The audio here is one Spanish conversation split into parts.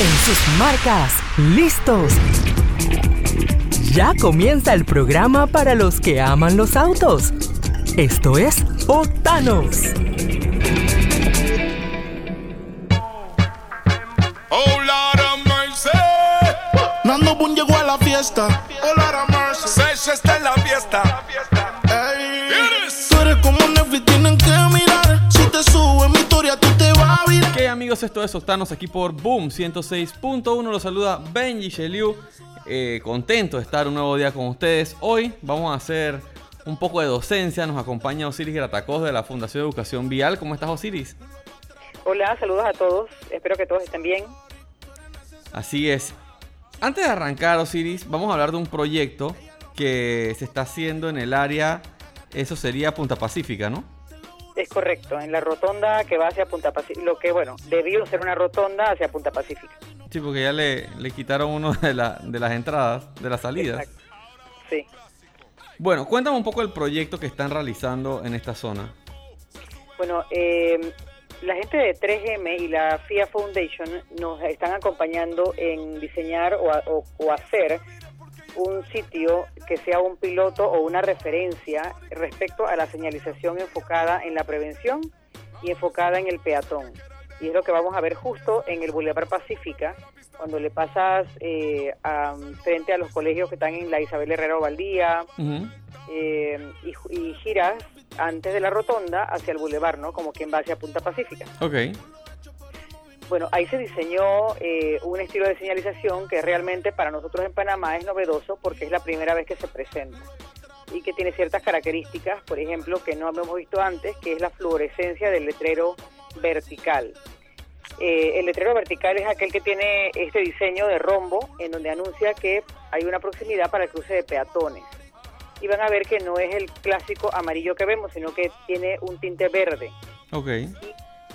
En sus marcas, listos. Ya comienza el programa para los que aman los autos. Esto es Otanos. Oh, Lord of mercy. Nando Boom llegó a la fiesta. Oh, Lord of mercy. Sesh está en la fiesta. Amigos, esto es Octanos aquí por Boom 106.1. Los saluda Benji Sheliu. Eh, contento de estar un nuevo día con ustedes. Hoy vamos a hacer un poco de docencia. Nos acompaña Osiris Gratacos de la Fundación de Educación Vial. ¿Cómo estás Osiris? Hola, saludos a todos. Espero que todos estén bien. Así es. Antes de arrancar Osiris, vamos a hablar de un proyecto que se está haciendo en el área, eso sería Punta Pacífica, ¿no? Es correcto, en la rotonda que va hacia Punta Pacífica. Lo que, bueno, debió ser una rotonda hacia Punta Pacífica. Sí, porque ya le, le quitaron uno de, la- de las entradas, de las salidas. Exacto. Sí. Bueno, cuéntame un poco el proyecto que están realizando en esta zona. Bueno, eh, la gente de 3M y la FIA Foundation nos están acompañando en diseñar o, a- o- o hacer un sitio que sea un piloto o una referencia respecto a la señalización enfocada en la prevención y enfocada en el peatón. Y es lo que vamos a ver justo en el Boulevard Pacífica, cuando le pasas eh, a- frente a los colegios que están en la Isabel Herrera Valdía, Ujú. eh, y, y giras antes de la rotonda hacia el bulevar, ¿no? Como quien va hacia Punta Pacífica. Ok. Bueno, ahí se diseñó eh, un estilo de señalización que realmente para nosotros en Panamá es novedoso porque es la primera vez que se presenta y que tiene ciertas características, por ejemplo, que no habíamos visto antes, que es la fluorescencia del letrero vertical. Eh, el letrero vertical es aquel que tiene este diseño de rombo en donde anuncia que hay una proximidad para el cruce de peatones. Y van a ver que no es el clásico amarillo que vemos, sino que tiene un tinte verde Ok.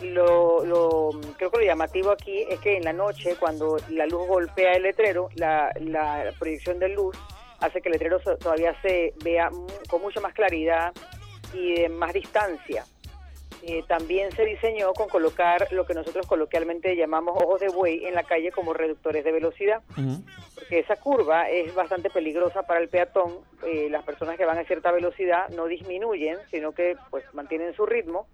Lo, lo- creo que lo llamativo aquí es que en la noche cuando la luz golpea el letrero la, la proyección de luz hace que el letrero so- todavía se vea con mucha más claridad y de más distancia Eh, también se diseñó con colocar lo que nosotros coloquialmente llamamos ojos de buey en la calle como reductores de velocidad porque esa curva es bastante peligrosa para el peatón. Eh, las personas que van a cierta velocidad no disminuyen, sino que pues mantienen su ritmo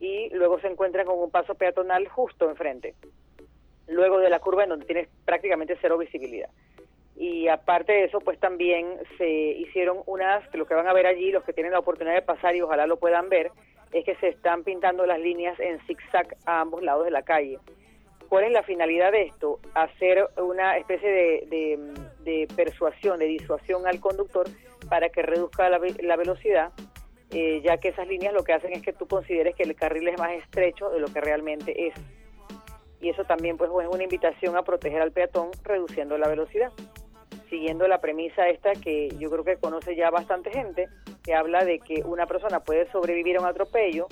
y luego se encuentran con un paso peatonal justo enfrente, luego de la curva en donde tienes prácticamente cero visibilidad. Y aparte de eso, pues también se hicieron unas, que lo que van a ver allí, los que tienen la oportunidad de pasar y ojalá lo puedan ver, es que se están pintando las líneas en zigzag a ambos lados de la calle. ¿Cuál es la finalidad de esto? Hacer una especie de, de- de persuasión, de disuasión al conductor para que reduzca la, la velocidad, eh, ya que esas líneas lo que hacen es que tú consideres que el carril es más estrecho de lo que realmente es. Y eso también pues es una invitación a proteger al peatón reduciendo la velocidad, siguiendo la premisa esta que yo creo que conoce ya bastante gente, que habla de que una persona puede sobrevivir a un atropello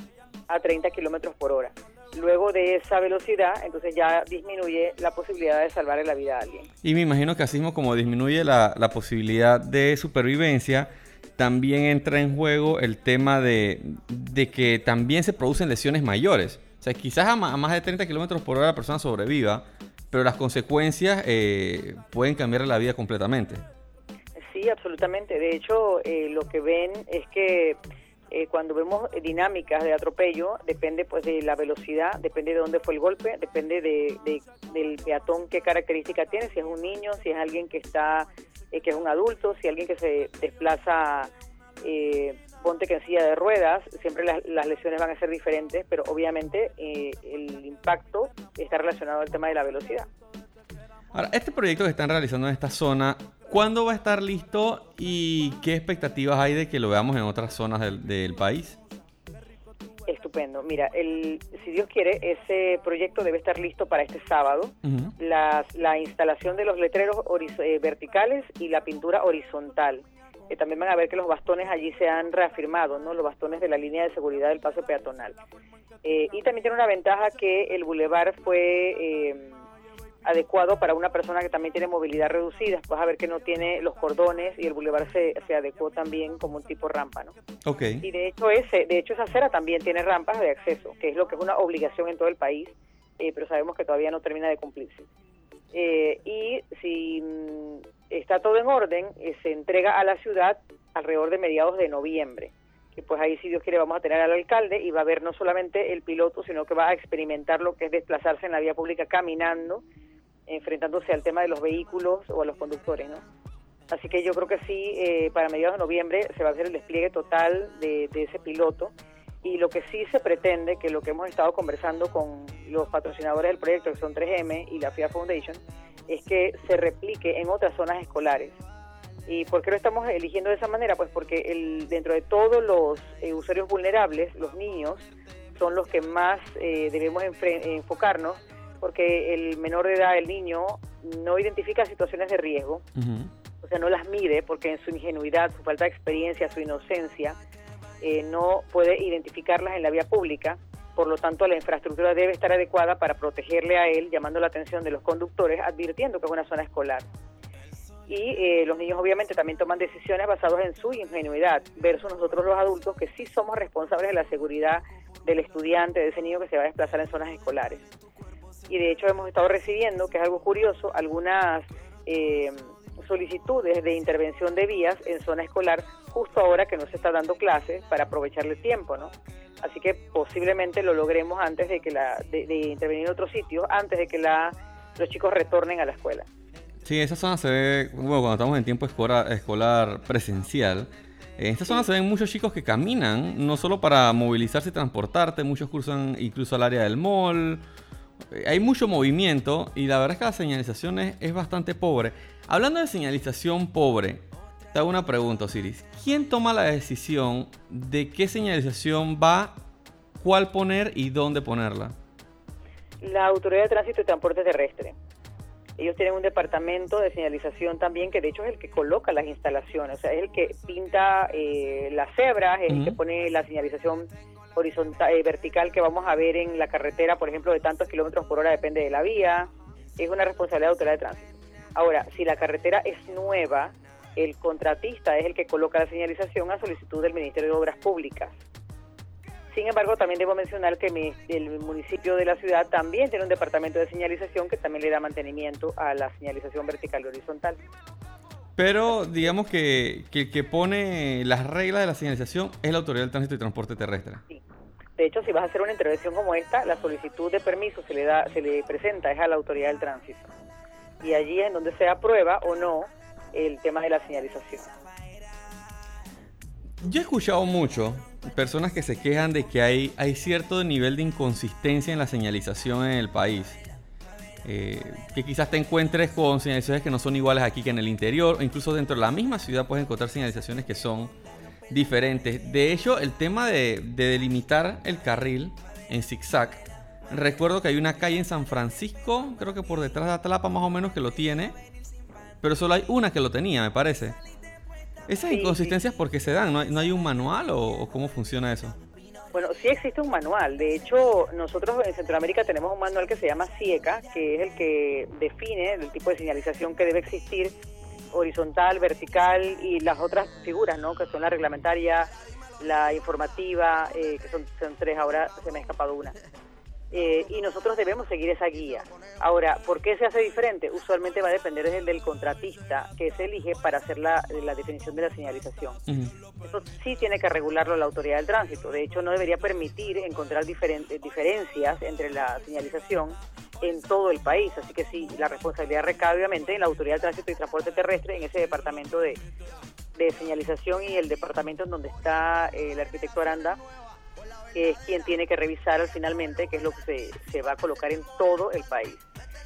a 30 kilómetros por hora. Luego de esa velocidad, entonces ya disminuye la posibilidad de salvar la vida a alguien. Y me imagino que así mismo como disminuye la, la posibilidad de supervivencia, también entra en juego el tema de, de que también se producen lesiones mayores. O sea, quizás a, más de 30 kilómetros por hora la persona sobreviva, pero las consecuencias eh, pueden cambiar la vida completamente. Sí, absolutamente. De hecho, eh, lo que ven es que eh, cuando vemos dinámicas de atropello, depende pues de la velocidad, depende de dónde fue el golpe, depende de, de- del peatón qué característica tiene, si es un niño, si es alguien que está, eh, que es un adulto, si alguien que se desplaza, eh, ponte que en silla de ruedas, siempre las, las lesiones van a ser diferentes, pero obviamente eh, el impacto está relacionado al tema de la velocidad. Ahora, este proyecto que están realizando en esta zona, ¿cuándo va a estar listo y qué expectativas hay de que lo veamos en otras zonas del, del país? Estupendo. Mira, el, si Dios quiere, ese proyecto debe estar listo para este sábado. Las- la instalación de los letreros eh, verticales y la pintura horizontal. Eh, también van a ver que los bastones allí se han reafirmado, ¿no? Los bastones de la línea de seguridad del paso peatonal. Eh, y también tiene una ventaja que el bulevar fue eh, adecuado para una persona que también tiene movilidad reducida. Vas a ver que no tiene los cordones y el bulevar se, se adecuó también como un tipo rampa, ¿no? Y de hecho ese, de hecho esa acera también tiene rampas de acceso, que es lo que es una obligación en todo el país, eh, pero sabemos que todavía no termina de cumplirse. Eh, y si mm, está todo en orden, eh, se entrega a la ciudad alrededor de mediados de noviembre. Que pues ahí, si Dios quiere, vamos a tener al alcalde y va a ver no solamente el piloto, sino que va a experimentar lo que es desplazarse en la vía pública caminando, enfrentándose al tema de los vehículos o a los conductores, ¿no? Así que yo creo que sí, eh, para mediados de noviembre se va a hacer el despliegue total de, de ese piloto y lo que sí se pretende, que lo que hemos estado conversando con los patrocinadores del proyecto, que son 3M y la FIA Foundation, es que se replique en otras zonas escolares. ¿Y por qué lo estamos eligiendo de esa manera? Pues porque el, dentro de todos los eh, usuarios vulnerables, los niños son los que más eh, debemos enfocarnos, porque el menor de edad, el niño, no identifica situaciones de riesgo, o sea, no las mide porque en su ingenuidad, su falta de experiencia, su inocencia, eh, no puede identificarlas en la vía pública, por lo tanto la infraestructura debe estar adecuada para protegerle a él, llamando la atención de los conductores, advirtiendo que es una zona escolar. Y eh, los niños obviamente también toman decisiones basadas en su ingenuidad, versus nosotros los adultos que sí somos responsables de la seguridad del estudiante, de ese niño que se va a desplazar en zonas escolares. Y de hecho hemos estado recibiendo, que es algo curioso, algunas... Eh, solicitudes de intervención de vías en zona escolar justo ahora que no se está dando clases para aprovecharle el tiempo, ¿no? Así que posiblemente lo logremos antes de que la de, intervenir en otros sitios, antes de que la, los chicos retornen a la escuela. Sí, esa zona se ve, bueno, cuando estamos en tiempo escolar, escolar presencial, en esta zona se ven muchos chicos que caminan, no solo para movilizarse y transportarte, muchos cruzan incluso al área del mall. Hay mucho movimiento y la verdad es que la señalización es bastante pobre. Hablando de señalización pobre, te hago una pregunta, Osiris. ¿Quién toma la decisión de qué señalización va, cuál poner y dónde ponerla? La Autoridad de Tránsito y Transporte Terrestre. Ellos tienen un departamento de señalización también, que de hecho es el que coloca las instalaciones, o sea, es el que pinta eh, las cebras, es el que pone la señalización horizontal, eh, vertical que vamos a ver en la carretera, por ejemplo, de tantos kilómetros por hora, depende de la vía. Es una responsabilidad de Autoridad de Tránsito. Ahora, si la carretera es nueva, el contratista es el que coloca la señalización a solicitud del Ministerio de Obras Públicas. Sin embargo, también debo mencionar que el municipio de la ciudad también tiene un departamento de señalización que también le da mantenimiento a la señalización vertical y horizontal. Pero digamos que, el que pone las reglas de la señalización es la Autoridad del Tránsito y Transporte Terrestre. Sí. De hecho, si vas a hacer una intervención como esta, la solicitud de permiso se le da, se le presenta es a la Autoridad del Tránsito y allí es donde se aprueba o no el tema de la señalización. Yo he escuchado mucho personas que se quejan de que hay, hay cierto nivel de inconsistencia en la señalización en el país. Eh, que quizás te encuentres con señalizaciones que no son iguales aquí que en el interior, o incluso dentro de la misma ciudad puedes encontrar señalizaciones que son diferentes. De hecho, el tema de, de delimitar el carril en zigzag Recuerdo que hay una calle en San Francisco, creo que por detrás de Atlapa más o menos que lo tiene, pero solo hay una que lo tenía, me parece. ¿Esas inconsistencias por qué se dan? ¿No hay, un manual o, cómo funciona eso? Bueno, sí existe un manual. De hecho, nosotros en Centroamérica tenemos un manual que se llama CIECA, que es el que define el tipo de señalización que debe existir, horizontal, vertical y las otras figuras, ¿no? Que son la reglamentaria, la informativa, eh, que son, son tres, ahora se me ha escapado una. Eh, y nosotros debemos seguir esa guía. Ahora, ¿por qué se hace diferente? Usualmente va a depender del, del contratista que se elige para hacer la, la definición de la señalización. Eso sí tiene que regularlo la autoridad del tránsito. De hecho, no debería permitir encontrar diferentes diferencias entre la señalización en todo el país. Así que sí, la responsabilidad recae obviamente en la autoridad del tránsito y transporte terrestre, en ese departamento de, de señalización y el departamento en donde está eh, el arquitecto Aranda que es quien tiene que revisar finalmente qué es lo que se, se va a colocar en todo el país.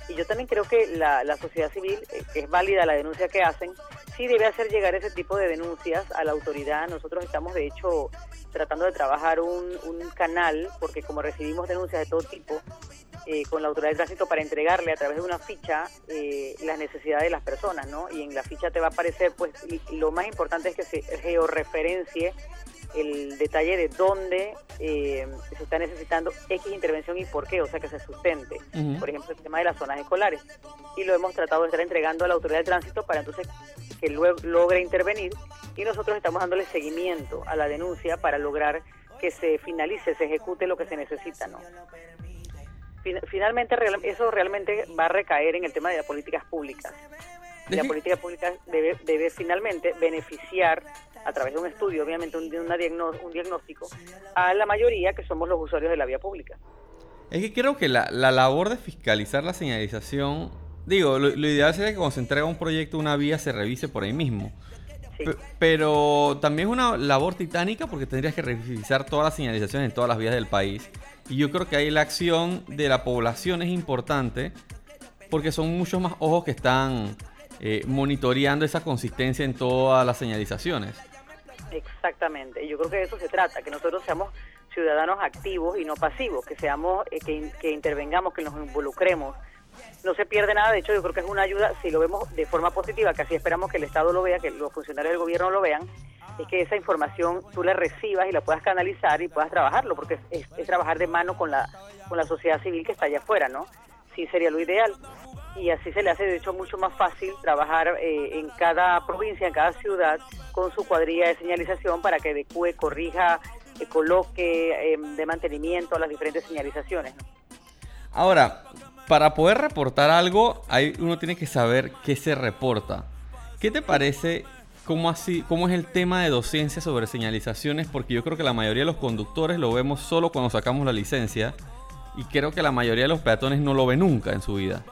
Y yo también creo que la, la sociedad civil, eh, es válida la denuncia que hacen, sí debe hacer llegar ese tipo de denuncias a la autoridad. Nosotros estamos, de hecho, tratando de trabajar un, un canal, porque como recibimos denuncias de todo tipo, eh, con la autoridad de tránsito para entregarle a través de una ficha eh, las necesidades de las personas, ¿no? Y en la ficha te va a aparecer, pues, lo más importante es que se georreferencie el detalle de dónde eh, se está necesitando X intervención y por qué, o sea, que se sustente. Por ejemplo, el tema de las zonas escolares. Y lo hemos tratado de estar entregando a la autoridad de tránsito para entonces que luego logre intervenir y nosotros estamos dándole seguimiento a la denuncia para lograr que se finalice, se ejecute lo que se necesita, ¿no? finalmente eso realmente va a recaer en el tema de las políticas públicas. La política pública debe, debe finalmente beneficiar a través de un estudio, obviamente un, una un diagnóstico, a la mayoría que somos los usuarios de la vía pública. Es que creo que la, la labor de fiscalizar la señalización, digo, lo, ideal sería que cuando se entrega un proyecto, una vía se revise por ahí mismo. Pero también es una labor titánica porque tendrías que revisar todas las señalizaciones en todas las vías del país. Y yo creo que ahí la acción de la población es importante porque son muchos más ojos que están eh, monitoreando esa consistencia en todas las señalizaciones. Exactamente, yo creo que de eso se trata, que nosotros seamos ciudadanos activos y no pasivos, que seamos, eh, que, intervengamos, que nos involucremos. No se pierde nada, de hecho yo creo que es una ayuda, si lo vemos de forma positiva, que así esperamos que el Estado lo vea, que los funcionarios del gobierno lo vean, es que esa información tú la recibas y la puedas canalizar y puedas trabajarlo, porque es, trabajar de mano con la, con la sociedad civil que está allá afuera, ¿no? Sí sería lo ideal. Y así se le hace, de hecho, mucho más fácil trabajar eh, en cada provincia, en cada ciudad, con su cuadrilla de señalización para que adecue, corrija, eh, coloque em, de mantenimiento las diferentes señalizaciones. Ahora, para poder reportar algo, hay, uno tiene que saber qué se reporta. ¿Qué te parece ¿Cómo, así, ¿Cómo es el tema de docencia sobre señalizaciones? Porque yo creo que la mayoría de los conductores lo vemos solo cuando sacamos la licencia y creo que la mayoría de los peatones no lo ven nunca en su vida.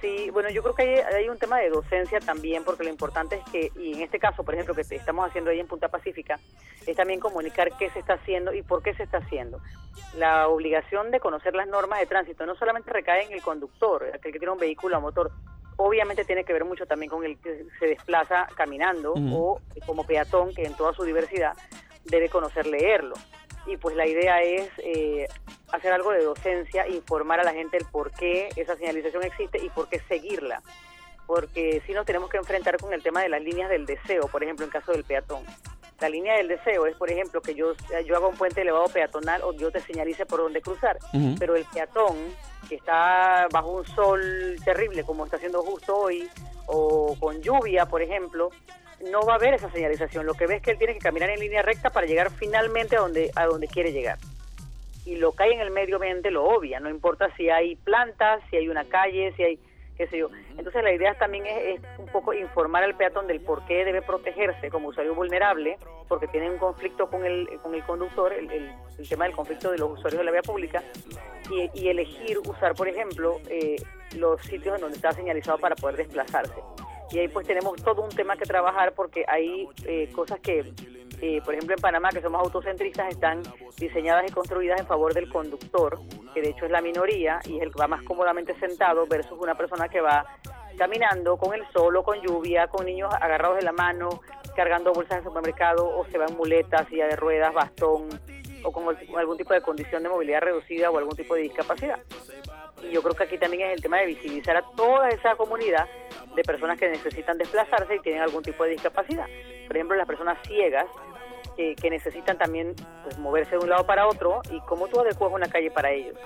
Sí, bueno, yo creo que hay, hay, un tema de docencia también, porque lo importante es que, y en este caso, por ejemplo, que estamos haciendo ahí en Punta Pacífica, es también comunicar qué se está haciendo y por qué se está haciendo. La obligación de conocer las normas de tránsito no solamente recae en el conductor, aquel que tiene un vehículo a motor, obviamente tiene que ver mucho también con el que se desplaza caminando o como peatón, que en toda su diversidad debe conocer leerlo. Y pues la idea es eh, hacer algo de docencia, informar a la gente el por qué esa señalización existe y por qué seguirla. Porque si nos tenemos que enfrentar con el tema de las líneas del deseo, por ejemplo, en caso del peatón. La línea del deseo es, por ejemplo, que yo, yo haga un puente elevado peatonal o yo te señalice por dónde cruzar. Pero el peatón que está bajo un sol terrible como está haciendo justo hoy, o con lluvia, por ejemplo, no va a haber esa señalización. Lo que ve es que él tiene que caminar en línea recta para llegar finalmente a donde, a donde quiere llegar. Y lo que hay en el medio ambiente lo obvia, no importa si hay plantas, si hay una calle, si hay qué sé yo. Entonces la idea también es, un poco informar al peatón del por qué debe protegerse como usuario vulnerable, porque tiene un conflicto con el, con el conductor, el, el, tema del conflicto de los usuarios de la vía pública, y, elegir usar, por ejemplo, eh, los sitios en donde está señalizado para poder desplazarse. Y ahí pues tenemos todo un tema que trabajar porque hay eh, cosas que eh, por ejemplo en Panamá, que somos autocentristas, están diseñadas y construidas en favor del conductor, que de hecho es la minoría y es el que va más cómodamente sentado versus una persona que va caminando con el sol o con lluvia, con niños agarrados de la mano, cargando bolsas de supermercado o se va en muletas, silla de ruedas, bastón o con algún tipo de condición de movilidad reducida o algún tipo de discapacidad. Y yo creo que aquí también es el tema de visibilizar a toda esa comunidad de personas que necesitan desplazarse y tienen algún tipo de discapacidad. Por ejemplo, las personas ciegas que, necesitan también pues, moverse de un lado para otro y cómo tú adecuas una calle para ellos.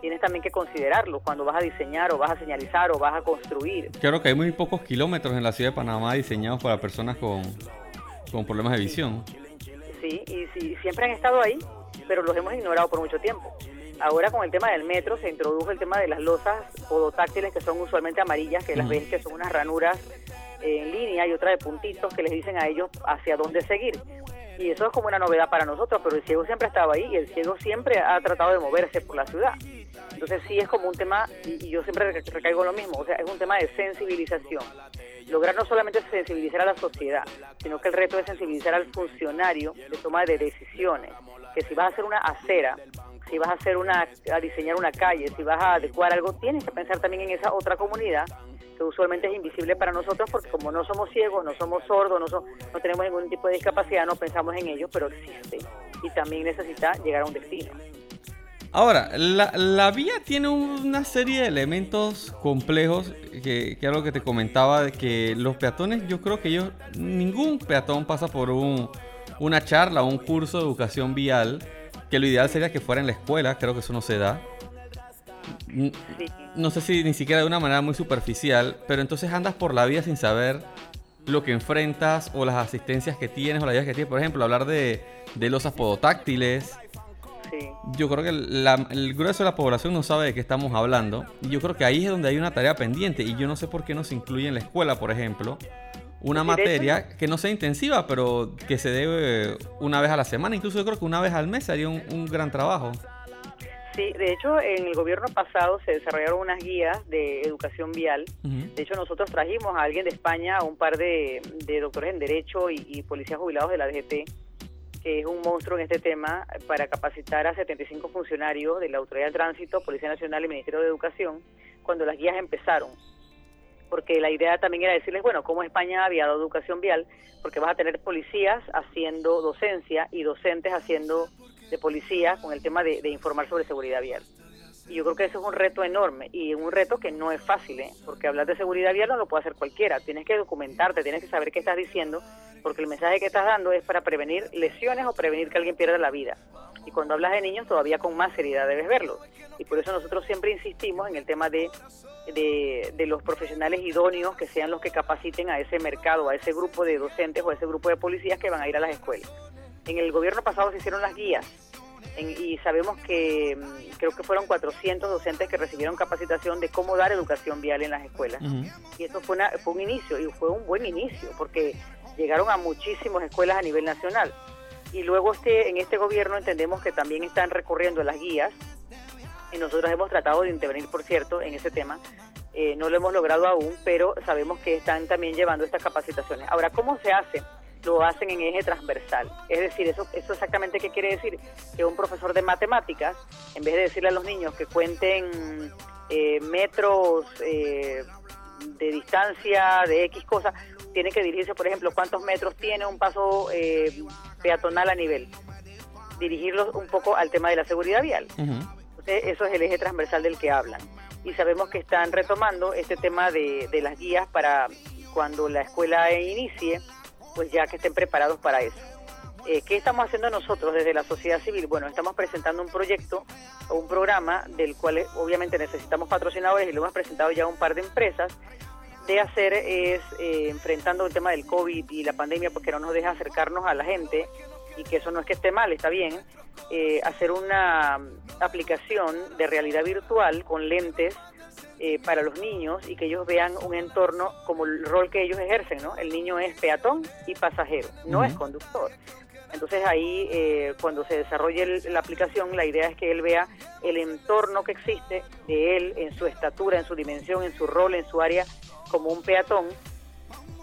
Tienes también que considerarlo cuando vas a diseñar o vas a señalizar o vas a construir. Claro que hay muy pocos kilómetros en la ciudad de Panamá diseñados para personas con, con problemas de visión. Sí, y sí, siempre han estado ahí, pero los hemos ignorado por mucho tiempo. Ahora con el tema del metro se introdujo el tema de las losas podotáctiles que son usualmente amarillas, que las ves que son unas ranuras en línea y otra de puntitos que les dicen a ellos hacia dónde seguir. Y eso es como una novedad para nosotros, pero el ciego siempre ha estado ahí y el ciego siempre ha tratado de moverse por la ciudad. Entonces sí es como un tema, y yo siempre recaigo lo mismo, o sea, es un tema de sensibilización. Lograr no solamente sensibilizar a la sociedad, sino que el reto es sensibilizar al funcionario de toma de decisiones, que si vas a hacer una acera, si vas a hacer una, a diseñar una calle, si vas a adecuar algo, tienes que pensar también en esa otra comunidad que usualmente es invisible para nosotros porque como no somos ciegos, no somos sordos, no, no tenemos ningún tipo de discapacidad, no pensamos en ello, pero existe y también necesita llegar a un destino. Ahora, la, la vía tiene una serie de elementos complejos que, que algo que te comentaba de que los peatones, yo creo que ellos, ningún peatón pasa por un, una charla o un curso de educación vial, que lo ideal sería que fuera en la escuela, creo que eso no se da no sé si ni siquiera de una manera muy superficial, pero entonces andas por la vida sin saber lo que enfrentas o las asistencias que tienes o las ideas que tienes. Por ejemplo, hablar de, de losas podotáctiles. Sí. Yo creo que la- el grueso de la población no sabe de qué estamos hablando. Y yo creo que ahí es donde hay una tarea pendiente. Y yo no sé por qué no se incluye en la escuela, por ejemplo, una materia que no sea intensiva, pero que se debe una vez a la semana. Incluso yo creo que una vez al mes sería un, un gran trabajo. Sí, de hecho, en el gobierno pasado se desarrollaron unas guías de educación vial. De hecho, nosotros trajimos a alguien de España, a un par de, de doctores en Derecho y, y policías jubilados de la DGT, que es un monstruo en este tema, para capacitar a 75 funcionarios de la Autoridad de Tránsito, Policía Nacional y Ministerio de Educación, cuando las guías empezaron. Porque la idea también era decirles, bueno, cómo España había dado educación vial, porque vas a tener policías haciendo docencia y docentes haciendo de policía con el tema de informar sobre seguridad vial. Yo creo que eso es un reto enorme y un reto que no es fácil, ¿eh? porque hablar de seguridad vial no lo puede hacer cualquiera. Tienes que documentarte, tienes que saber qué estás diciendo, porque el mensaje que estás dando es para prevenir lesiones o prevenir que alguien pierda la vida. Y cuando hablas de niños, todavía con más seriedad debes verlo. Y por eso nosotros siempre insistimos en el tema de, de, de los profesionales idóneos que sean los que capaciten a ese mercado, a ese grupo de docentes o a ese grupo de policías que van a ir a las escuelas. En el gobierno pasado se hicieron las guías en- y sabemos que mm, creo que fueron 400 docentes que recibieron capacitación de cómo dar educación vial en las escuelas. Y eso fue, una- fue un inicio, y fue un buen inicio, porque llegaron a muchísimas escuelas a nivel nacional. Y luego este, en este gobierno entendemos que también están recurriendo a las guías, y nosotros hemos tratado de intervenir, por cierto, en ese tema. Eh, no lo hemos logrado aún, pero sabemos que están también llevando estas capacitaciones. Ahora, ¿cómo se hace? Lo hacen en eje transversal. Es decir, eso, eso exactamente qué quiere decir? Que un profesor de matemáticas, en vez de decirle a los niños que cuenten eh, metros eh, de distancia de X cosas, tiene que dirigirse, por ejemplo, cuántos metros tiene un paso eh, peatonal a nivel. Dirigirlos un poco al tema de la seguridad vial. Entonces, eso es el eje transversal del que hablan. Y sabemos que están retomando este tema de, de las guías para cuando la escuela inicie, pues ya que estén preparados para eso. Eh, ¿Qué estamos haciendo nosotros desde la sociedad civil? Bueno, estamos presentando un proyecto o un programa del cual eh, obviamente necesitamos patrocinadores y lo hemos presentado ya a un par de empresas de hacer es eh, enfrentando el tema del COVID y la pandemia porque no nos deja acercarnos a la gente y que eso no es que esté mal, está bien, eh, hacer una aplicación de realidad virtual con lentes eh, para los niños y que ellos vean un entorno como el rol que ellos ejercen, ¿no? El niño es peatón y pasajero, no es conductor. Entonces ahí, eh, cuando se desarrolle el- la aplicación, la idea es que él vea el entorno que existe de él en su estatura, en su dimensión, en su rol, en su área como un peatón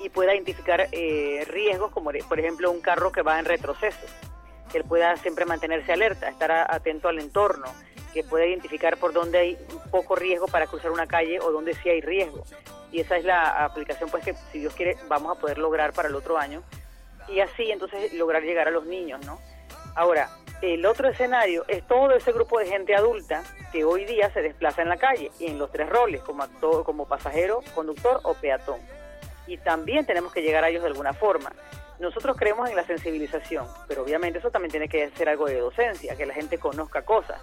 y pueda identificar eh, riesgos como, por ejemplo, un carro que va en retroceso, que él pueda siempre mantenerse alerta, estar a- atento al entorno, que pueda identificar por dónde hay poco riesgo para cruzar una calle o dónde sí hay riesgo. Y esa es la aplicación pues que, si Dios quiere, vamos a poder lograr para el otro año y así entonces lograr llegar a los niños, ¿no? Ahora, el otro escenario es todo ese grupo de gente adulta que hoy día se desplaza en la calle y en los tres roles, como actor, como pasajero, conductor o peatón. Y también tenemos que llegar a ellos de alguna forma. Nosotros creemos en la sensibilización, pero obviamente eso también tiene que ser algo de docencia, que la gente conozca cosas.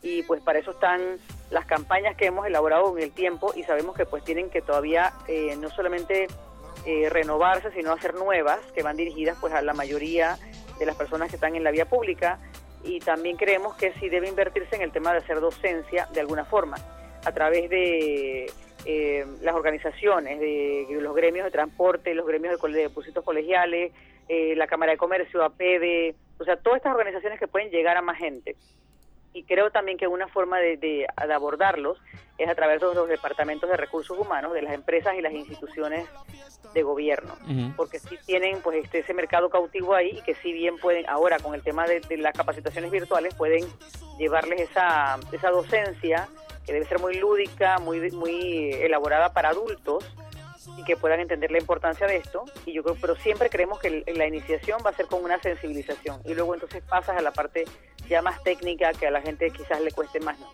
Y pues para eso están las campañas que hemos elaborado en el tiempo y sabemos que pues tienen que todavía eh, no solamente eh, renovarse, sino hacer nuevas que van dirigidas pues a la mayoría de las personas que están en la vía pública y también creemos que sí debe invertirse en el tema de hacer docencia de alguna forma a través de eh, las organizaciones, de los gremios de transporte, los gremios de, cole- de depósitos colegiales, eh, la Cámara de Comercio, APD, o sea, todas estas organizaciones que pueden llegar a más gente. Y creo también que una forma de, de- de abordarlos es a través de los departamentos de recursos humanos de las empresas y las instituciones de gobierno porque sí tienen pues este ese mercado cautivo ahí y que sí bien pueden ahora con el tema de, de las capacitaciones virtuales pueden llevarles esa esa docencia que debe ser muy lúdica muy muy elaborada para adultos y que puedan entender la importancia de esto y yo creo pero siempre creemos que la iniciación va a ser con una sensibilización y luego entonces pasas a la parte ya más técnica que a la gente quizás le cueste más ¿no?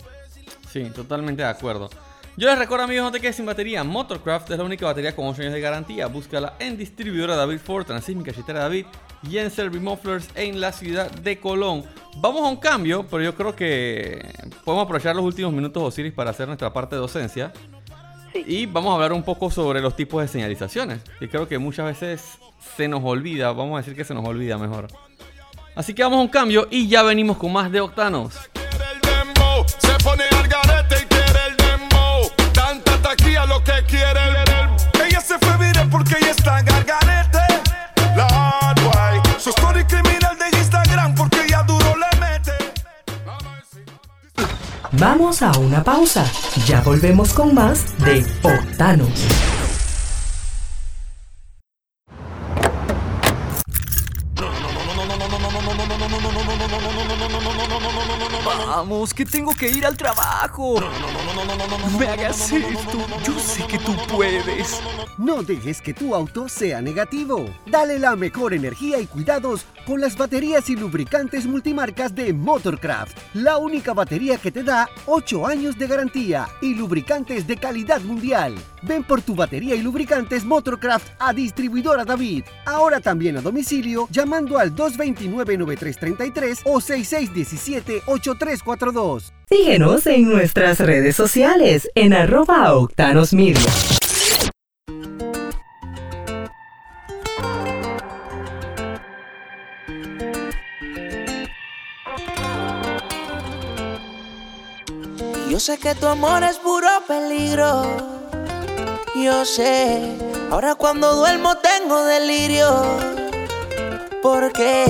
Sí, totalmente de acuerdo. Yo les recuerdo, amigos, no te quedes sin batería. Motorcraft es la única batería con 8 años de garantía. Búscala en distribuidora David Ford, Transísmica Chitera David y en Servimufflers en la ciudad de Colón. Vamos a un cambio, pero yo creo que podemos aprovechar los últimos minutos, Osiris, para hacer nuestra parte de docencia. sí Y vamos a hablar un poco sobre los tipos de señalizaciones. Que creo que muchas veces se nos olvida, vamos a decir que se nos olvida mejor. Así que vamos a un cambio y ya venimos con más de Octanos. Quiere el dembow, se pone al garete y quiere el dembow. Tanta taquilla lo que quiere el, el- Ella se fue viral porque Vamos a una pausa. Ya volvemos con más de Octanos. Vamos, que tengo que ir al trabajo. No me hagas esto. Yo sé que tú puedes. No dejes que tu auto sea negativo. Dale la mejor energía y cuidados con las baterías y lubricantes multimarcas de Motorcraft. La única batería que te da 8 años de garantía y lubricantes de calidad mundial. Ven por tu batería y lubricantes Motorcraft a distribuidora David. Ahora también a domicilio llamando al 229-9333 o 6617-8342. Síguenos en nuestras redes sociales en arroba Octanos. Sé que tu amor es puro peligro. Yo sé, ahora cuando duermo tengo delirio. Porque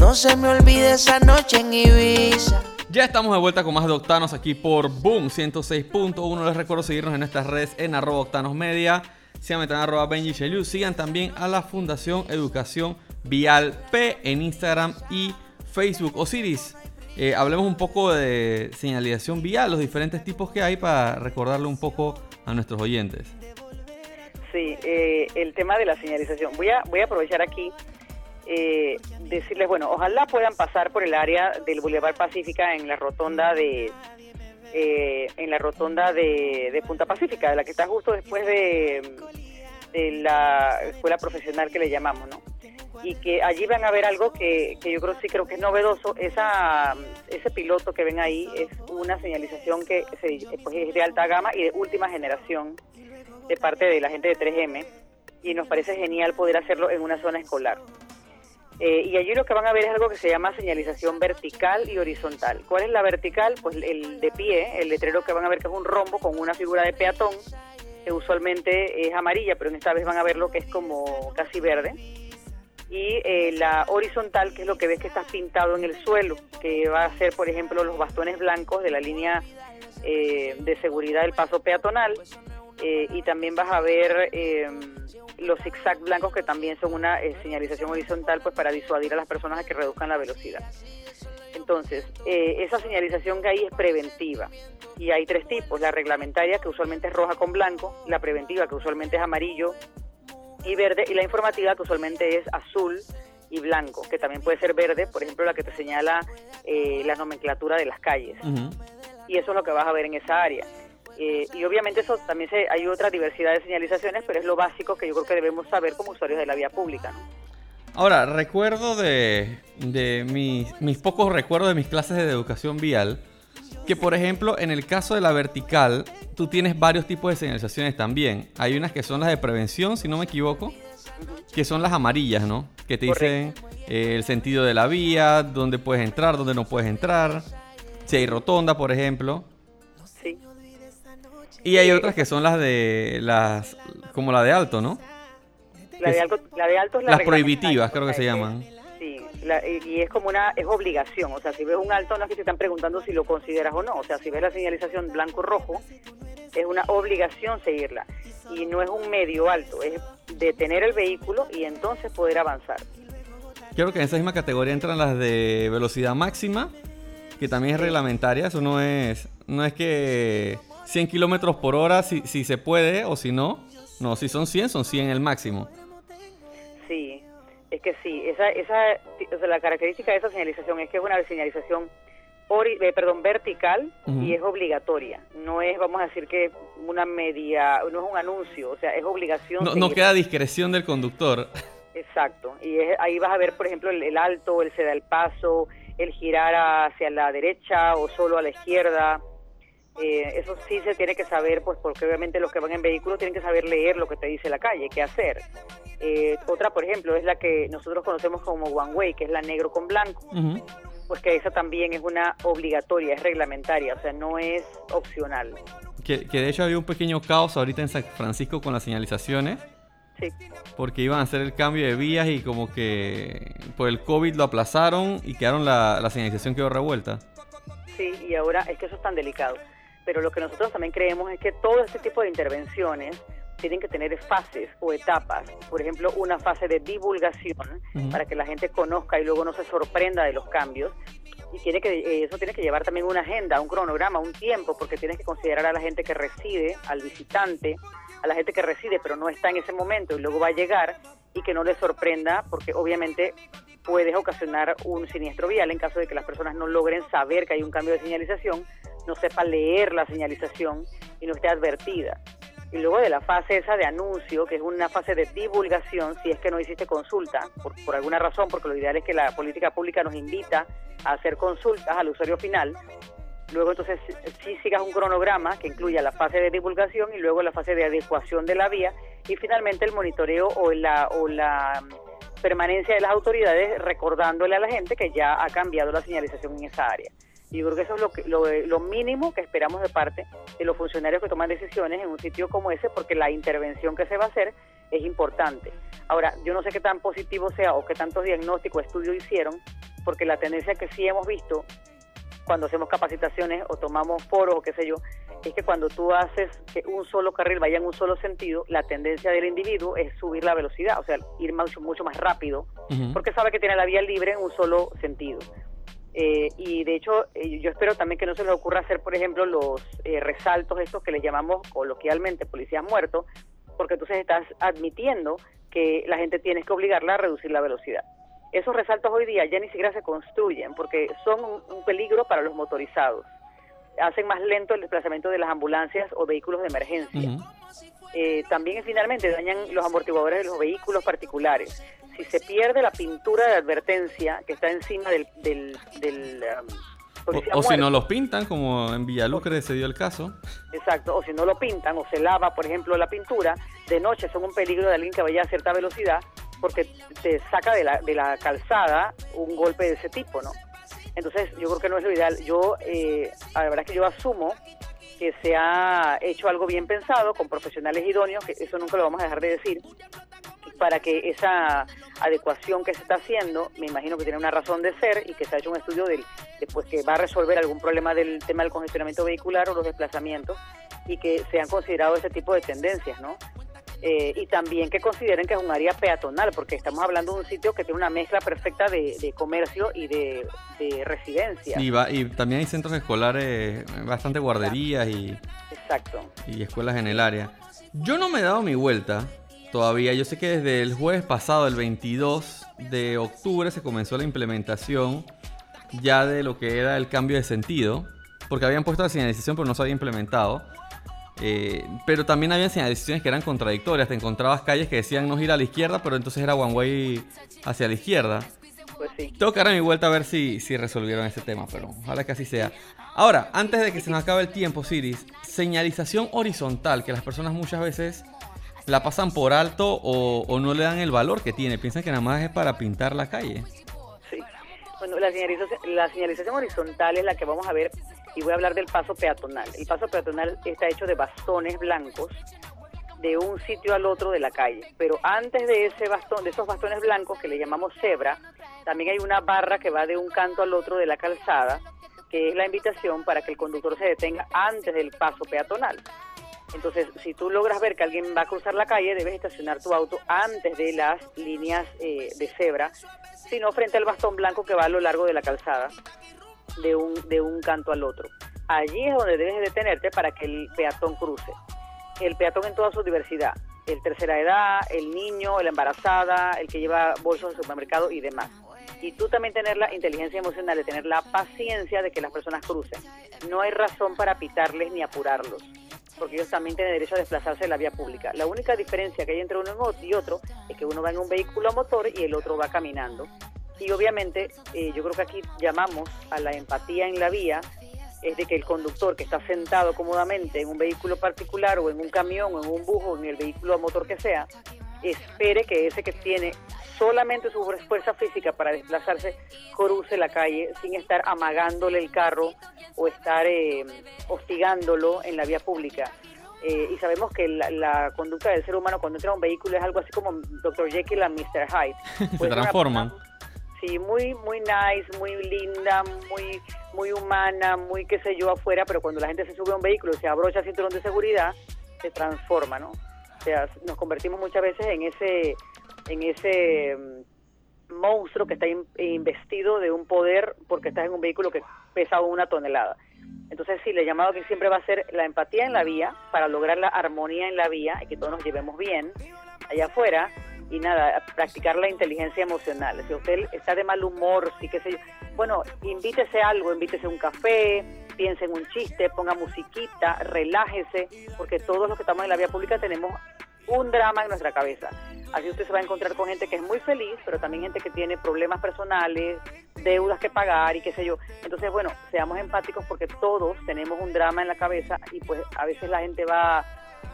no se me olvide esa noche en Ibiza. Ya estamos de vuelta con más de Octanos aquí por Boom 106.1. Les recuerdo seguirnos en nuestras redes en arroba Octanos Media. También en arroba Benji Sheliu. Sigan también a la Fundación Educación Vial P en Instagram y Facebook. Osiris, eh, hablemos un poco de señalización vial, los diferentes tipos que hay para recordarle un poco a nuestros oyentes. Sí, eh, el tema de la señalización. Voy a, voy a aprovechar aquí eh, decirles, bueno, ojalá puedan pasar por el área del Boulevard Pacífica en la rotonda de eh, en la rotonda de, Punta Pacífica, de la que está justo después de, de la escuela profesional que le llamamos, ¿no? Y que allí van a ver algo que, que yo creo sí creo que es novedoso. Esa, ese piloto que ven ahí es una señalización que se- pues, es de alta gama y de última generación de parte de la gente de 3M y nos parece genial poder hacerlo en una zona escolar. Eh, y allí lo que van a ver es algo que se llama señalización vertical y horizontal. ¿Cuál es la vertical? Pues el de pie, el letrero que van a ver que es un rombo con una figura de peatón, que usualmente es amarilla, pero en esta vez van a ver lo que es como casi verde. Y eh, la horizontal, que es lo que ves que está pintado en el suelo, que va a ser, por ejemplo, los bastones blancos de la línea eh, de seguridad del paso peatonal. Eh, y también vas a ver eh, los zigzag blancos que también son una eh, señalización horizontal pues para disuadir a las personas a que reduzcan la velocidad. Entonces, esa señalización que hay es preventiva y hay tres tipos, la reglamentaria que usualmente es roja con blanco, la preventiva que usualmente es amarillo y verde y la informativa que usualmente es azul y blanco, que también puede ser verde, por ejemplo la que te señala eh, la nomenclatura de las calles y eso es lo que vas a ver en esa área. Eh, y obviamente eso también se, hay otra diversidad de señalizaciones, pero es lo básico que yo creo que debemos saber como usuarios de la vía pública. ¿no? Ahora, recuerdo de, de mis, mis pocos recuerdos de mis clases de educación vial, que por ejemplo en el caso de la vertical, tú tienes varios tipos de señalizaciones también. Hay unas que son las de prevención, si no me equivoco, que son las amarillas, ¿no? Que te dicen eh, el sentido de la vía, dónde puedes entrar, dónde no puedes entrar, si hay rotonda, por ejemplo. Sí. Y hay otras que son las de las como la de alto, ¿no? La de, alto, la de alto es la Las prohibitivas, creo que se llaman. La- y y es como una, es obligación, o sea, si ves un alto no es que te están preguntando si lo consideras o no, o sea, si ves la señalización blanco-rojo, es una obligación seguirla, y no es un medio alto, es detener el vehículo y entonces poder avanzar. Creo que en esa misma categoría entran las de velocidad máxima, que también es reglamentaria. Eso no es, no es que 100 kilómetros por hora si, si se puede o si no. No, si son 100, son 100 el máximo. Sí, es que sí, esa, esa, o sea, la característica de esa señalización es que es una señalización ori- eh, perdón, vertical y es obligatoria. No es, vamos a decir que una media, no es un anuncio, o sea, es obligación. No, no queda discreción del conductor. Exacto, y es- ahí vas a ver, por ejemplo, el, el alto, el se da el paso, el girar hacia la derecha o solo a la izquierda. Eh, eso sí se tiene que saber, pues porque obviamente los que van en vehículo tienen que saber leer lo que te dice la calle, qué hacer. Eh, otra, por ejemplo, es la que nosotros conocemos como One Way, que es la negro con blanco. Pues que esa también es una obligatoria, es reglamentaria, o sea, no es opcional. Que, que de hecho había un pequeño caos ahorita en San Francisco con las señalizaciones. Sí. Porque iban a hacer el cambio de vías y como que por el COVID lo aplazaron y quedaron la, la señalización quedó revuelta. Sí, y ahora es que eso es tan delicado. Pero lo que nosotros también creemos es que todo este tipo de intervenciones tienen que tener fases o etapas. Por ejemplo, una fase de divulgación para que la gente conozca y luego no se sorprenda de los cambios. Y tiene que, eh, eso tiene que llevar también una agenda, un cronograma, un tiempo, porque tienes que considerar a la gente que reside, al visitante, a la gente que reside pero no está en ese momento y luego va a llegar y que no le sorprenda porque obviamente puedes ocasionar un siniestro vial en caso de que las personas no logren saber que hay un cambio de señalización, no sepa leer la señalización y no esté advertida. Y luego de la fase esa de anuncio, que es una fase de divulgación, si es que no hiciste consulta, por, por alguna razón, porque lo ideal es que la política pública nos invita a hacer consultas al usuario final, Luego entonces sí sigas un cronograma que incluya la fase de divulgación y luego la fase de adecuación de la vía y finalmente el monitoreo o la, o la mm, permanencia de las autoridades recordándole a la gente que ya ha cambiado la señalización en esa área. Y yo creo que eso es lo, que, lo, lo, mínimo que esperamos de parte de los funcionarios que toman decisiones en un sitio como ese, porque la intervención que se va a hacer es importante. Ahora, yo no sé qué tan positivo sea o qué tantos diagnósticos, estudios hicieron, porque la tendencia que sí hemos visto cuando hacemos capacitaciones o tomamos foros o qué sé yo, es que cuando tú haces que un solo carril vaya en un solo sentido, la tendencia del individuo es subir la velocidad, o sea, ir mucho, mucho más rápido, porque sabe que tiene la vía libre en un solo sentido. Eh, y de hecho, eh, yo espero también que no se les ocurra hacer, por ejemplo, los eh, resaltos estos que les llamamos coloquialmente policías muertos, porque entonces estás admitiendo que la gente tiene que obligarla a reducir la velocidad esos resaltos hoy día ya ni siquiera se construyen porque son un, peligro para los motorizados. Hacen más lento el desplazamiento de las ambulancias o vehículos de emergencia. Eh, también finalmente dañan los amortiguadores de los vehículos particulares. Si se pierde la pintura de advertencia que está encima del... del, um, o, si no los pintan, como en Villalucre se dio el caso. Exacto, o si no lo pintan o se lava, por ejemplo, la pintura, de noche son un peligro de alguien que vaya a cierta velocidad porque te saca de la, de la calzada un golpe de ese tipo, ¿no? Entonces yo creo que no es lo ideal. Yo, eh, la verdad es que yo asumo que se ha hecho algo bien pensado, con profesionales idóneos, que eso nunca lo vamos a dejar de decir, para que esa adecuación que se está haciendo, me imagino que tiene una razón de ser y que se ha hecho un estudio del, después que va a resolver algún problema del tema del congestionamiento vehicular o los desplazamientos y que se han considerado ese tipo de tendencias, ¿no? Eh, y también que consideren que es un área peatonal, porque estamos hablando de un sitio que tiene una mezcla perfecta de, comercio y de, residencia. Y, y también hay centros escolares, bastante guarderías y, Exacto. y escuelas en el área. Yo no me he dado mi vuelta todavía. Yo sé que desde el jueves pasado, el 22 de octubre, se comenzó la implementación ya de lo que era el cambio de sentido, porque habían puesto la señalización pero no se había implementado. Eh, pero también había señalizaciones que eran contradictorias. Te encontrabas calles que decían no ir a la izquierda, pero entonces era one way hacia la izquierda. Pues sí. Tengo que dar mi vuelta a ver si, si resolvieron ese tema, pero ojalá que así sea. Ahora, antes de que se nos acabe el tiempo, Siris, señalización horizontal, que las personas muchas veces la pasan por alto o, o no le dan el valor que tiene. Piensan que nada más es para pintar la calle. Sí. Bueno, la señalización, la señalización horizontal es la que vamos a ver y voy a hablar del paso peatonal. El paso peatonal está hecho de bastones blancos de un sitio al otro de la calle. Pero antes de ese bastón, de esos bastones blancos que le llamamos cebra, también hay una barra que va de un canto al otro de la calzada, que es la invitación para que el conductor se detenga antes del paso peatonal. Entonces, si tú logras ver que alguien va a cruzar la calle, debes estacionar tu auto antes de las líneas eh, de cebra, sino frente al bastón blanco que va a lo largo de la calzada de un, de un canto al otro. Allí es donde debes detenerte para que el peatón cruce. El peatón en toda su diversidad, el tercera edad, el niño, la embarazada, el que lleva bolsos de supermercado y demás. Y tú también tener la inteligencia emocional de tener la paciencia de que las personas crucen. No hay razón para pitarles ni apurarlos, porque ellos también tienen derecho a desplazarse en la vía pública. La única diferencia que hay entre uno y otro es que uno va en un vehículo a motor y el otro va caminando y obviamente eh, yo creo que aquí llamamos a la empatía en la vía es de que el conductor que está sentado cómodamente en un vehículo particular o en un camión o en un bus o en el vehículo a motor que sea, espere que ese que tiene solamente su fuerza física para desplazarse cruce la calle sin estar amagándole el carro o estar eh, hostigándolo en la vía pública. Eh, y sabemos que la, la, conducta del ser humano cuando entra a un vehículo es algo así como Dr. Jekyll y Mr. Hyde. Se pues transforman. Sí, muy, muy nice, muy linda, muy, muy humana, muy qué sé yo afuera, pero cuando la gente se sube a un vehículo y se abrocha el cinturón de seguridad, se transforma, ¿no? O sea, nos convertimos muchas veces en ese, en ese mm, monstruo que está investido de un poder porque estás en un vehículo que pesa una tonelada. Entonces, sí, le llamado que siempre va a ser la empatía en la vía para lograr la armonía en la vía y que todos nos llevemos bien allá afuera y nada, practicar la inteligencia emocional. Si usted está de mal humor, sí que sé yo, bueno, invítese algo, invítese un café, piense en un chiste, ponga musiquita, relájese, porque todos los que estamos en la vía pública tenemos un drama en nuestra cabeza. Así usted se va a encontrar con gente que es muy feliz, pero también gente que tiene problemas personales, deudas que pagar y qué sé yo. Entonces, bueno, seamos empáticos porque todos tenemos un drama en la cabeza y pues a veces la gente va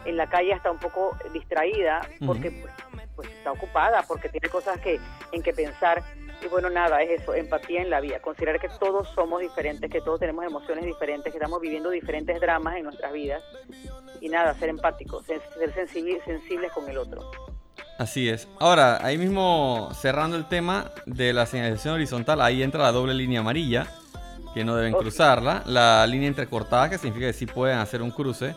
en la calle hasta un poco distraída porque pues, pues, está ocupada, porque tiene cosas que en que pensar. Y bueno, nada, es eso, empatía en la vida, considerar que todos somos diferentes, que todos tenemos emociones diferentes, que estamos viviendo diferentes dramas en nuestras vidas. Y nada, ser empáticos, ser, sensibles con el otro. Así es. Ahora, ahí mismo cerrando el tema de la señalización horizontal, ahí entra la doble línea amarilla, que no deben cruzarla. La línea entrecortada, que significa que sí pueden hacer un cruce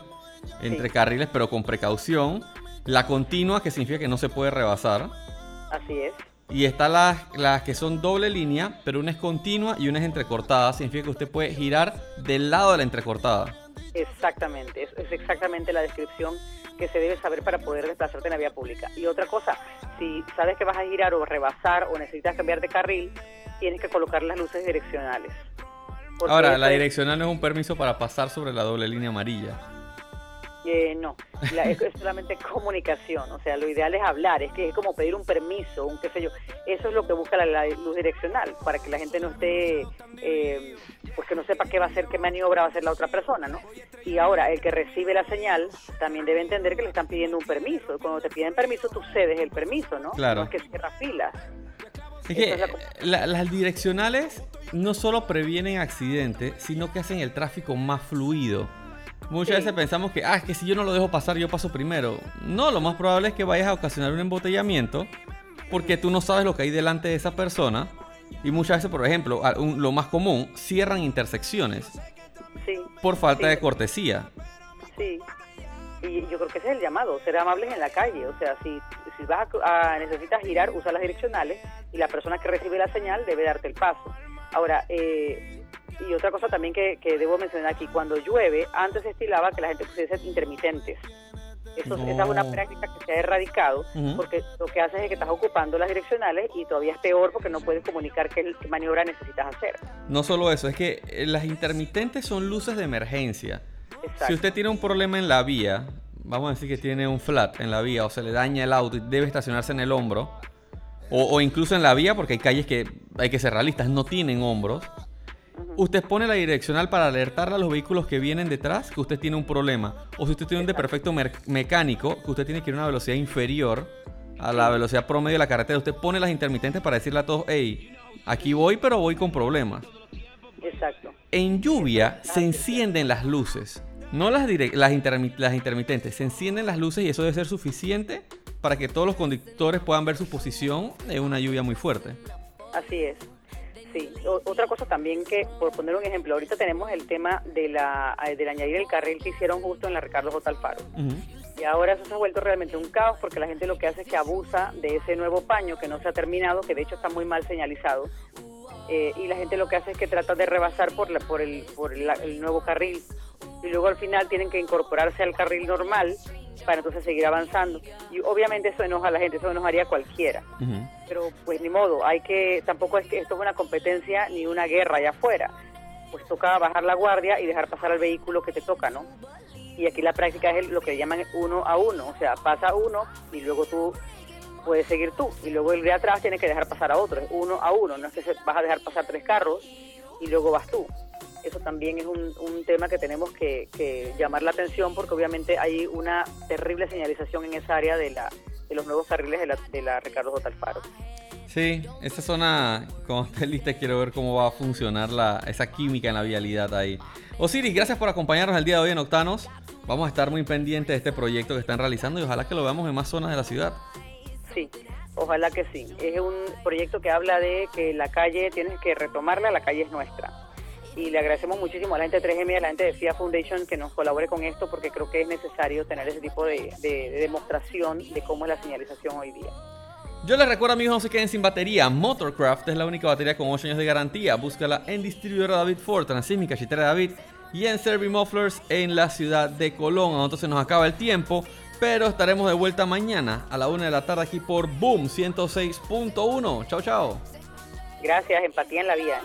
entre carriles, pero con precaución. La continua, que significa que no se puede rebasar. Así es. Y está las, las que son doble línea, pero una es continua y una es entrecortada. Significa que usted puede girar del lado de la entrecortada. Exactamente, es, es exactamente la descripción que se debe saber para poder desplazarte en la vía pública. Y otra cosa, si sabes que vas a girar o rebasar o necesitas cambiar de carril, tienes que colocar las luces direccionales. Ahora, la direccional no es un permiso para pasar sobre la doble línea amarilla. Eh, no, es, solamente comunicación, o sea, lo ideal es hablar, es que es como pedir un permiso, un qué sé yo, eso es lo que busca la, luz direccional, para que la gente no esté, eh, pues que no sepa qué va a hacer, qué maniobra va a hacer la otra persona, ¿no? Y ahora, el que recibe la señal también debe entender que le están pidiendo un permiso, cuando te piden permiso tú cedes el permiso, ¿no? Claro. No es que cierra filas. Es que las direccionales no solo previenen accidentes, sino que hacen el tráfico más fluido. Muchas veces pensamos que, ah, es que si yo no lo dejo pasar, yo paso primero. No, lo más probable es que vayas a ocasionar un embotellamiento porque tú no sabes lo que hay delante de esa persona. Y muchas veces, por ejemplo, lo más común, cierran intersecciones por falta de cortesía. Sí, y yo creo que ese es el llamado, ser amables en la calle. O sea, si, si vas a, necesitas girar, usa las direccionales y la persona que recibe la señal debe darte el paso. Ahora, eh, y otra cosa también que, debo mencionar aquí, cuando llueve, antes se estilaba que la gente pusiese intermitentes. Eso, Esa es una práctica que se ha erradicado porque lo que hace es que estás ocupando las direccionales y todavía es peor porque no puedes comunicar qué, maniobra necesitas hacer. No solo eso, es que eh, las intermitentes son luces de emergencia. Si usted tiene un problema en la vía, vamos a decir que tiene un flat en la vía o se le daña el auto y debe estacionarse en el hombro, o, o incluso en la vía porque hay calles que, hay que ser realistas, no tienen hombros Usted pone la direccional para alertarle a los vehículos que vienen detrás que usted tiene un problema. O si usted tiene un desperfecto mecánico, que usted tiene que ir a una velocidad inferior a la velocidad promedio de la carretera, usted pone las intermitentes para decirle a todos, hey, aquí voy, pero voy con problemas. Exacto. En lluvia se encienden las luces. No las, las, las intermitentes, se encienden las luces y eso debe ser suficiente para que todos los conductores puedan ver su posición en una lluvia muy fuerte. Así es. Sí, otra cosa también que, por poner un ejemplo, ahorita tenemos el tema de la, eh, del añadir el carril que hicieron justo en la Ricardo J. Alfaro. Y ahora eso se ha vuelto realmente un caos porque la gente lo que hace es que abusa de ese nuevo paño que no se ha terminado, que de hecho está muy mal señalizado. Eh, y la gente lo que hace es que trata de rebasar por, la, por, el, por el nuevo carril y luego al final tienen que incorporarse al carril normal para entonces seguir avanzando. Y obviamente eso enoja a la gente, eso enojaría a cualquiera. Pero pues ni modo, hay que, tampoco es que esto es una competencia ni una guerra allá afuera. Pues toca bajar la guardia y dejar pasar al vehículo que te toca, ¿no? Y aquí la práctica es lo que llaman uno a uno, o sea, pasa uno y luego tú puedes seguir tú. Y luego el de atrás tiene que dejar pasar a otro, es uno a uno, no es que vas a dejar pasar tres carros y luego vas tú. Eso también es un, un tema que tenemos que, que llamar la atención porque obviamente hay una terrible señalización en esa área de, la, de los nuevos carriles de la, de la Ricardo J. Alfaro. Sí, esa zona, como esté lista, quiero ver cómo va a funcionar la, esa química en la vialidad ahí. Osiris, gracias por acompañarnos el día de hoy en Octanos. Vamos a estar muy pendientes de este proyecto que están realizando y ojalá que lo veamos en más zonas de la ciudad. Sí, ojalá que sí. Es un proyecto que habla de que la calle tienes que retomarla, la calle es nuestra. Y le agradecemos muchísimo a la gente de 3M y a la gente de FIA Foundation que nos colabore con esto porque creo que es necesario tener ese tipo de, de- de demostración de cómo es la señalización hoy día. Yo les recuerdo amigos, no se queden sin batería. Motorcraft es la única batería con 8 años de garantía. Búscala en distribuidora David Ford, Transísmica, Chitera David y en Servi Mufflers en la ciudad de Colón. Se nos acaba el tiempo, pero estaremos de vuelta mañana a la 1 de la tarde aquí por Boom 106.1. Chao, chao. Gracias, empatía en la vida.